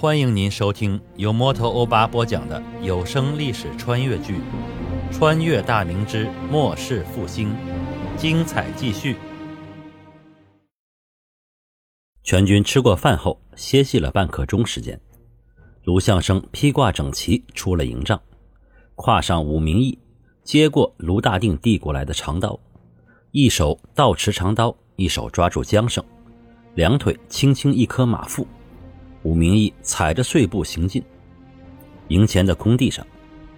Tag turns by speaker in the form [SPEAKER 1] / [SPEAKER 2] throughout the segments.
[SPEAKER 1] 欢迎您收听由摩托欧巴播讲的有声历史穿越剧《穿越大明之末世复兴》，精彩继续。全军吃过饭后，歇息了半刻钟时间。卢相生披挂整齐出了营帐，跨上武明义，接过卢大定递过来的长刀，一手倒持长刀，一手抓住缰绳，两腿轻轻一磕马腹。武明义踩着碎步行进，营前的空地上，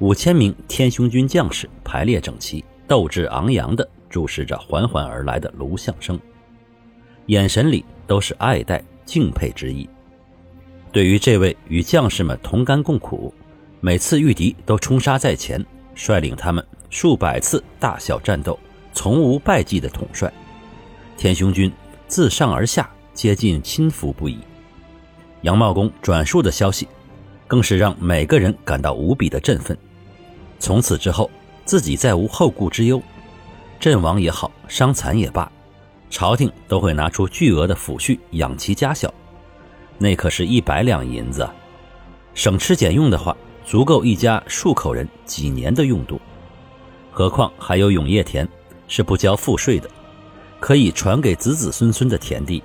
[SPEAKER 1] 五千名天雄军将士排列整齐，斗志昂扬地注视着缓缓而来的卢相生，眼神里都是爱戴、敬佩之意。对于这位与将士们同甘共苦，每次遇敌都冲杀在前，率领他们数百次大小战斗，从无败绩的统帅，天雄军自上而下皆尽亲服不已。杨茂公转述的消息，更是让每个人感到无比的振奋。从此之后，自己再无后顾之忧，阵亡也好，伤残也罢，朝廷都会拿出巨额的抚恤养其家小。那可是一百两银子，省吃俭用的话，足够一家数口人几年的用度。何况还有永业田，是不交赋税的，可以传给子子孙孙的田地。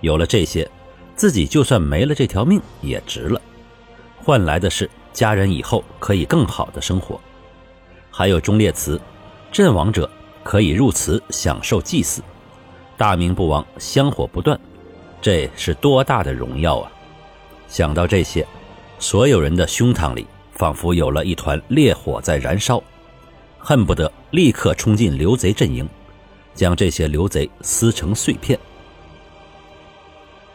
[SPEAKER 1] 有了这些。自己就算没了这条命也值了，换来的是家人以后可以更好的生活。还有忠烈祠，阵亡者可以入祠享受祭祀，大明不亡，香火不断，这是多大的荣耀啊！想到这些，所有人的胸膛里仿佛有了一团烈火在燃烧，恨不得立刻冲进刘贼阵营，将这些刘贼撕成碎片。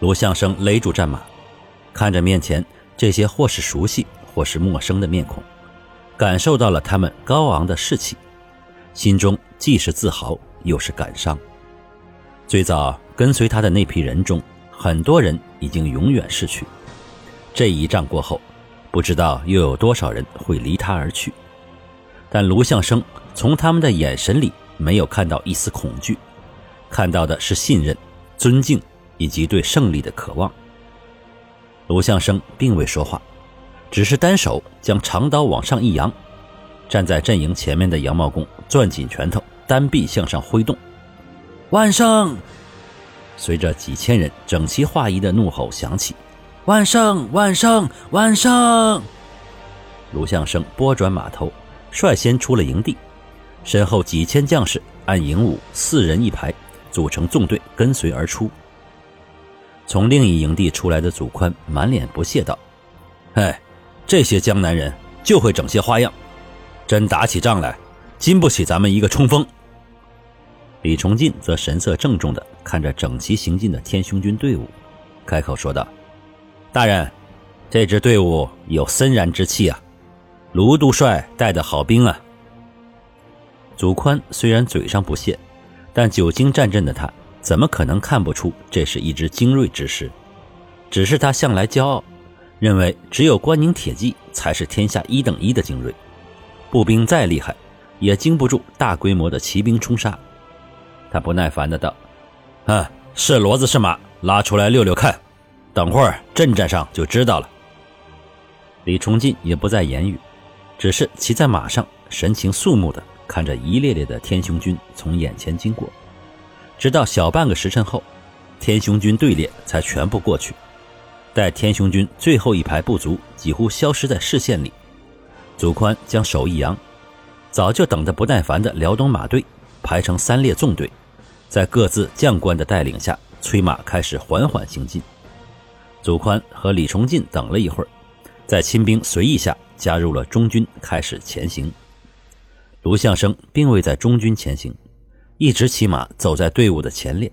[SPEAKER 1] 卢相生勒住战马，看着面前这些或是熟悉或是陌生的面孔，感受到了他们高昂的士气，心中既是自豪又是感伤。最早跟随他的那批人中，很多人已经永远逝去。这一仗过后，不知道又有多少人会离他而去。但卢相生从他们的眼神里没有看到一丝恐惧，看到的是信任、尊敬。以及对胜利的渴望。卢相生并未说话，只是单手将长刀往上一扬。站在阵营前面的杨茂公攥紧拳头，单臂向上挥动。万胜！随着几千人整齐划一的怒吼响起：“万胜！万胜！万胜！”卢相生拨转马头，率先出了营地，身后几千将士按营伍四人一排，组成纵队跟随而出。从另一营地出来的祖宽满脸不屑道：“哎，这些江南人就会整些花样，真打起仗来，经不起咱们一个冲锋。”李崇进则神色郑重地看着整齐行进的天雄军队伍，开口说道：“大人，这支队伍有森然之气啊，卢督帅带的好兵啊。”祖宽虽然嘴上不屑，但久经战阵的他。怎么可能看不出这是一支精锐之师？只是他向来骄傲，认为只有关宁铁骑才是天下一等一的精锐，步兵再厉害，也经不住大规模的骑兵冲杀。他不耐烦的道：“啊，是骡子是马，拉出来溜溜看，等会儿阵战上就知道了。”李崇进也不再言语，只是骑在马上，神情肃穆的看着一列列的天雄军从眼前经过。直到小半个时辰后，天雄军队列才全部过去。待天雄军最后一排部族几乎消失在视线里，祖宽将手一扬，早就等得不耐烦的辽东马队排成三列纵队，在各自将官的带领下，催马开始缓缓行进。祖宽和李崇进等了一会儿，在亲兵随意下加入了中军，开始前行。卢相生并未在中军前行。一直骑马走在队伍的前列，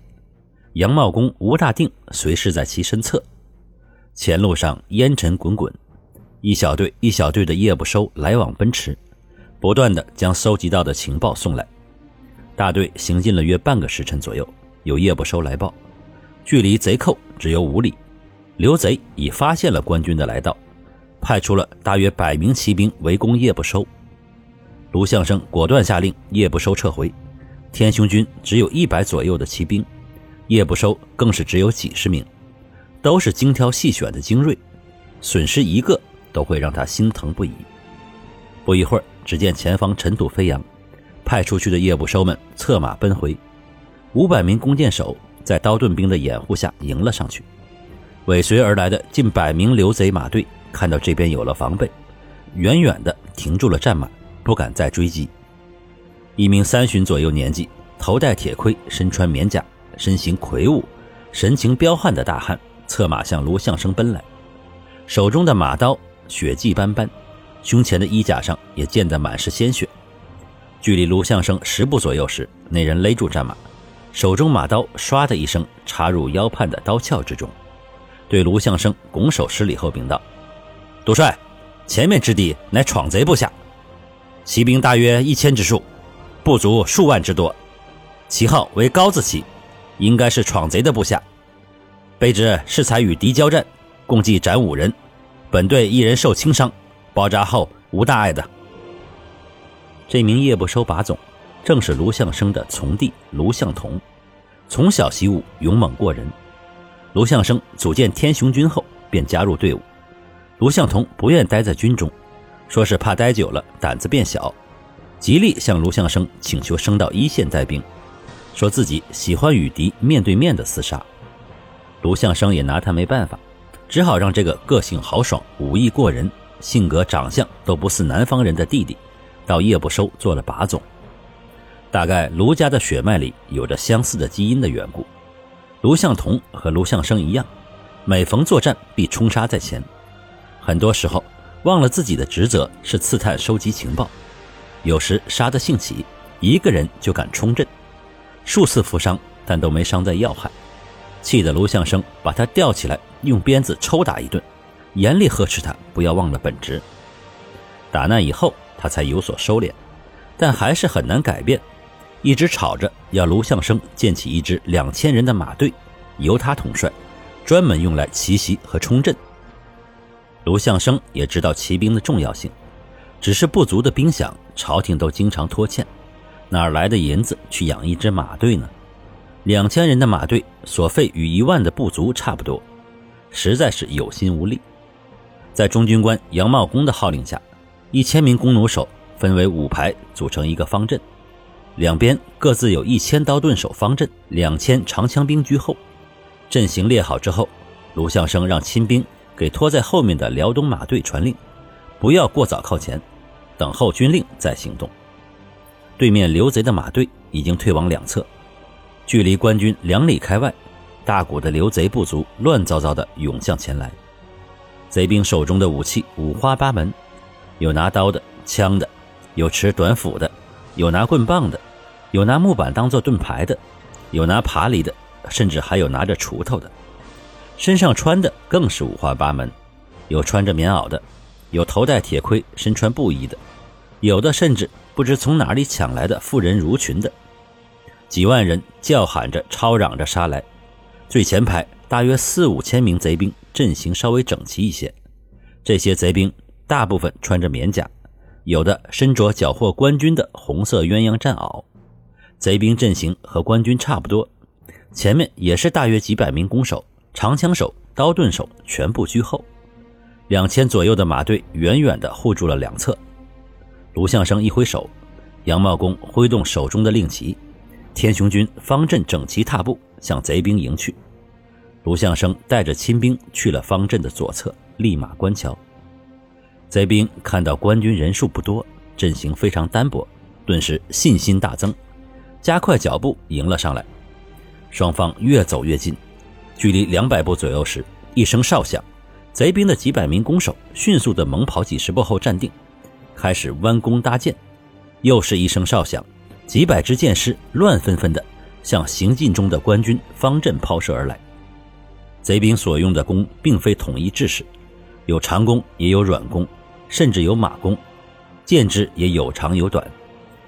[SPEAKER 1] 杨茂公吴大定随侍在其身侧。前路上烟尘滚滚，一小队一小队的夜不收来往奔驰，不断的将搜集到的情报送来。大队行进了约半个时辰左右，有夜不收来报，距离贼寇只有五里，刘贼已发现了官军的来到，派出了大约百名骑兵围攻夜不收。卢相生果断下令夜不收撤回。天雄军只有一百左右的骑兵，夜不收更是只有几十名，都是精挑细选的精锐。损失一个都会让他心疼不已。不一会儿，只见前方尘土飞扬，派出去的夜不收们策马奔回，五百名弓箭手在刀盾兵的掩护下迎了上去。尾随而来的近百名刘贼马队看到这边有了防备，远远的停住了战马，不敢再追击。一名三旬左右年纪、头戴铁盔、身穿棉甲、身形魁梧、神情彪悍的大汉，策马向卢相生奔来，手中的马刀血迹斑斑，胸前的衣甲上也溅得满是鲜血。距离卢相生十步左右时，那人勒住战马，手中马刀唰的一声插入腰畔的刀鞘之中。对卢相生拱手施礼后禀道：“督帅，前面之地乃闯贼部下，骑兵大约一千之数，不足数万之多，旗号为高字旗，应该是闯贼的部下。卑职适才与敌交战，共计斩五人，本队一人受轻伤，包扎后无大碍的。”这名夜不收把总，正是卢相生的从弟卢相同，从小习武，勇猛过人。卢相生组建天雄军后，便加入队伍。卢相同不愿待在军中，说是怕待久了胆子变小，极力向卢相生请求升到一线带兵，说自己喜欢与敌面对面的厮杀。卢相生也拿他没办法，只好让这个个性豪爽、武艺过人、性格长相都不似南方人的弟弟，到叶不收做了把总。大概卢家的血脉里有着相似的基因的缘故。卢相同和卢相生一样，每逢作战必冲杀在前，很多时候忘了自己的职责是刺探收集情报，有时杀得兴起，一个人就敢冲阵，数次负伤，但都没伤在要害，气得卢相生把他吊起来，用鞭子抽打一顿，严厉呵斥他不要忘了本职。打那以后，他才有所收敛，但还是很难改变。一直吵着要卢相生建起一支两千人的马队，由他统帅，专门用来奇袭和冲阵。卢相生也知道骑兵的重要性，只是不足的兵饷，朝廷都经常拖欠，哪来的银子去养一支马队呢？两千人的马队所费与一万的部族差不多，实在是有心无力。在中军官杨茂公的号令下，一千名弓弩手分为五排，组成一个方阵。两边各自有一千刀盾手方阵，两千长枪兵居后。阵型列好之后，卢相生让亲兵给拖在后面的辽东马队传令，不要过早靠前，等候军令再行动。对面刘贼的马队已经退往两侧，距离官军两里开外，大股的刘贼部族乱糟糟的涌向前来。贼兵手中的武器五花八门，有拿刀的、枪的，有持短斧的。有拿棍棒的，有拿木板当做盾牌的，有拿爬犁的，甚至还有拿着锄头的。身上穿的更是五花八门，有穿着棉袄的，有头戴铁盔、身穿布衣的，有的甚至不知从哪里抢来的妇人襦裙的。几万人叫喊着、吵嚷着杀来。最前排大约四五千名贼兵，阵型稍微整齐一些。这些贼兵大部分穿着棉甲。有的身着缴获官军的红色鸳鸯战袄，贼兵阵型和官军差不多，前面也是大约几百名弓手、长枪手、刀盾手全部居后，两千左右的马队远远地护住了两侧。卢相生一挥手，杨茂公挥动手中的令旗，天雄军方阵整齐踏步向贼兵迎去。卢相生带着亲兵去了方阵的左侧，立马观瞧。贼兵看到官军人数不多，阵型非常单薄，顿时信心大增，加快脚步迎了上来。双方越走越近，距离两百步左右时，一声哨响，贼兵的几百名弓手迅速地猛跑几十步后站定，开始弯弓搭箭。又是一声哨响，几百支箭矢乱纷纷地向行进中的官军方阵抛射而来。贼兵所用的弓并非统一制式，有长弓，也有软弓。甚至有马弓，箭支也有长有短，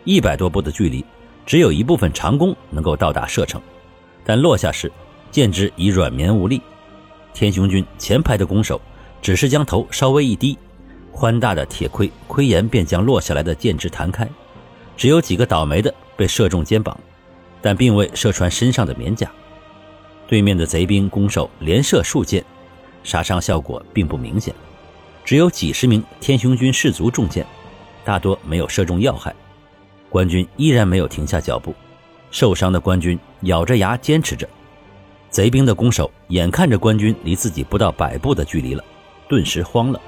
[SPEAKER 1] 一百多步的距离，只有一部分长弓能够到达射程，但落下时，箭支已软绵无力。天雄军前排的弓手只是将头稍微一低，宽大的铁盔盔沿便将落下来的箭支弹开，只有几个倒霉的被射中肩膀，但并未射穿身上的棉甲。对面的贼兵弓手连射数箭，杀伤效果并不明显。只有几十名天雄军士卒中箭，大多没有射中要害。官军依然没有停下脚步，受伤的官军咬着牙坚持着。贼兵的弓手眼看着官军离自己不到百步的距离了，顿时慌了，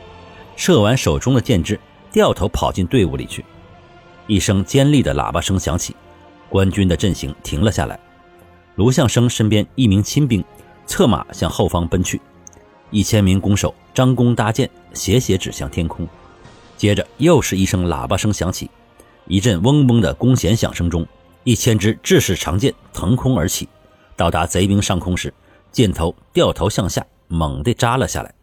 [SPEAKER 1] 射完手中的箭支，掉头跑进队伍里去。一声尖利的喇叭声响起，官军的阵型停了下来。卢相生身边一名亲兵策马向后方奔去，一千名弓手张弓搭箭，斜斜指向天空。接着又是一声喇叭声响起，一阵嗡嗡的弓弦响声中，一千支制式长箭腾空而起，到达贼兵上空时，箭头掉头向下，猛地扎了下来。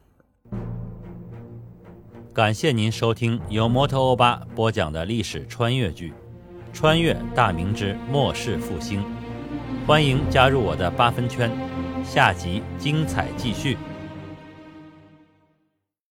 [SPEAKER 1] 感谢您收听由摩托欧巴播讲的历史穿越剧《穿越大明之末世复兴》。欢迎加入我的八分圈，下集精彩继续。